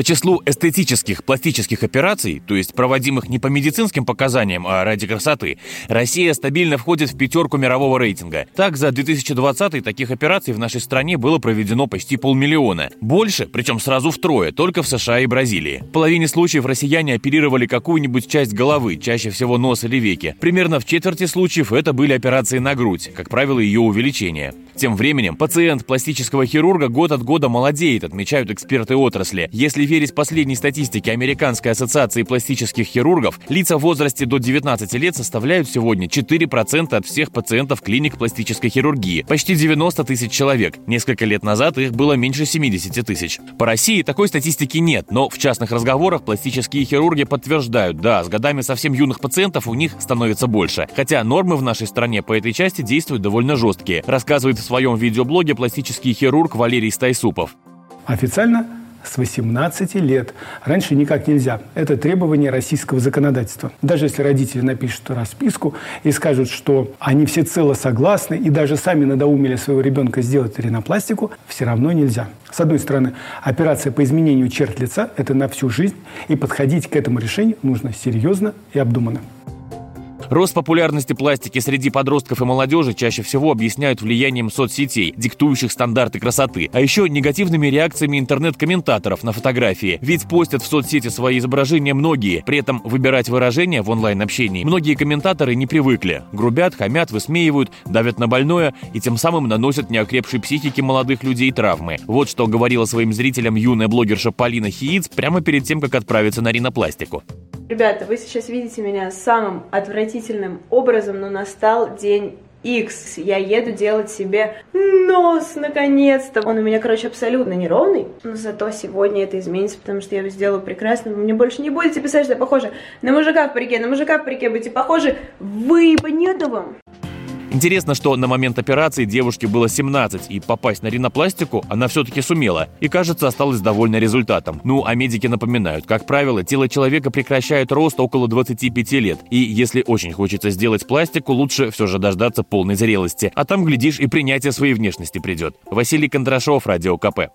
По числу эстетических пластических операций, то есть проводимых не по медицинским показаниям, а ради красоты, Россия стабильно входит в пятерку мирового рейтинга. Так, за 2020 таких операций в нашей стране было проведено почти полмиллиона. Больше, причем сразу втрое, только в США и Бразилии. В половине случаев россияне оперировали какую-нибудь часть головы, чаще всего нос или веки. Примерно в четверти случаев это были операции на грудь, как правило, ее увеличение. Тем временем, пациент пластического хирурга год от года молодеет, отмечают эксперты отрасли. Если верить последней статистике Американской ассоциации пластических хирургов, лица в возрасте до 19 лет составляют сегодня 4% от всех пациентов клиник пластической хирургии, почти 90 тысяч человек. Несколько лет назад их было меньше 70 тысяч. По России такой статистики нет, но в частных разговорах пластические хирурги подтверждают, да, с годами совсем юных пациентов у них становится больше. Хотя нормы в нашей стране по этой части действуют довольно жесткие, рассказывает в своем видеоблоге пластический хирург Валерий Стайсупов. Официально с 18 лет. Раньше никак нельзя. Это требование российского законодательства. Даже если родители напишут расписку и скажут, что они всецело согласны и даже сами надоумили своего ребенка сделать ринопластику, все равно нельзя. С одной стороны, операция по изменению черт лица – это на всю жизнь, и подходить к этому решению нужно серьезно и обдуманно. Рост популярности пластики среди подростков и молодежи чаще всего объясняют влиянием соцсетей, диктующих стандарты красоты, а еще негативными реакциями интернет-комментаторов на фотографии. Ведь постят в соцсети свои изображения многие, при этом выбирать выражения в онлайн-общении многие комментаторы не привыкли. Грубят, хамят, высмеивают, давят на больное и тем самым наносят неокрепшей психике молодых людей травмы. Вот что говорила своим зрителям юная блогерша Полина Хииц прямо перед тем, как отправиться на ринопластику. Ребята, вы сейчас видите меня самым отвратительным образом, но настал день X. Я еду делать себе нос, наконец-то. Он у меня, короче, абсолютно неровный. Но зато сегодня это изменится, потому что я его сделаю прекрасно. Вы мне больше не будете писать, что я похожа на мужика в парике. На мужика в парике будете похожи. Вы, понятно вам? Интересно, что на момент операции девушке было 17, и попасть на ринопластику она все-таки сумела. И, кажется, осталась довольна результатом. Ну, а медики напоминают, как правило, тело человека прекращает рост около 25 лет. И если очень хочется сделать пластику, лучше все же дождаться полной зрелости. А там, глядишь, и принятие своей внешности придет. Василий Кондрашов, Радио КП.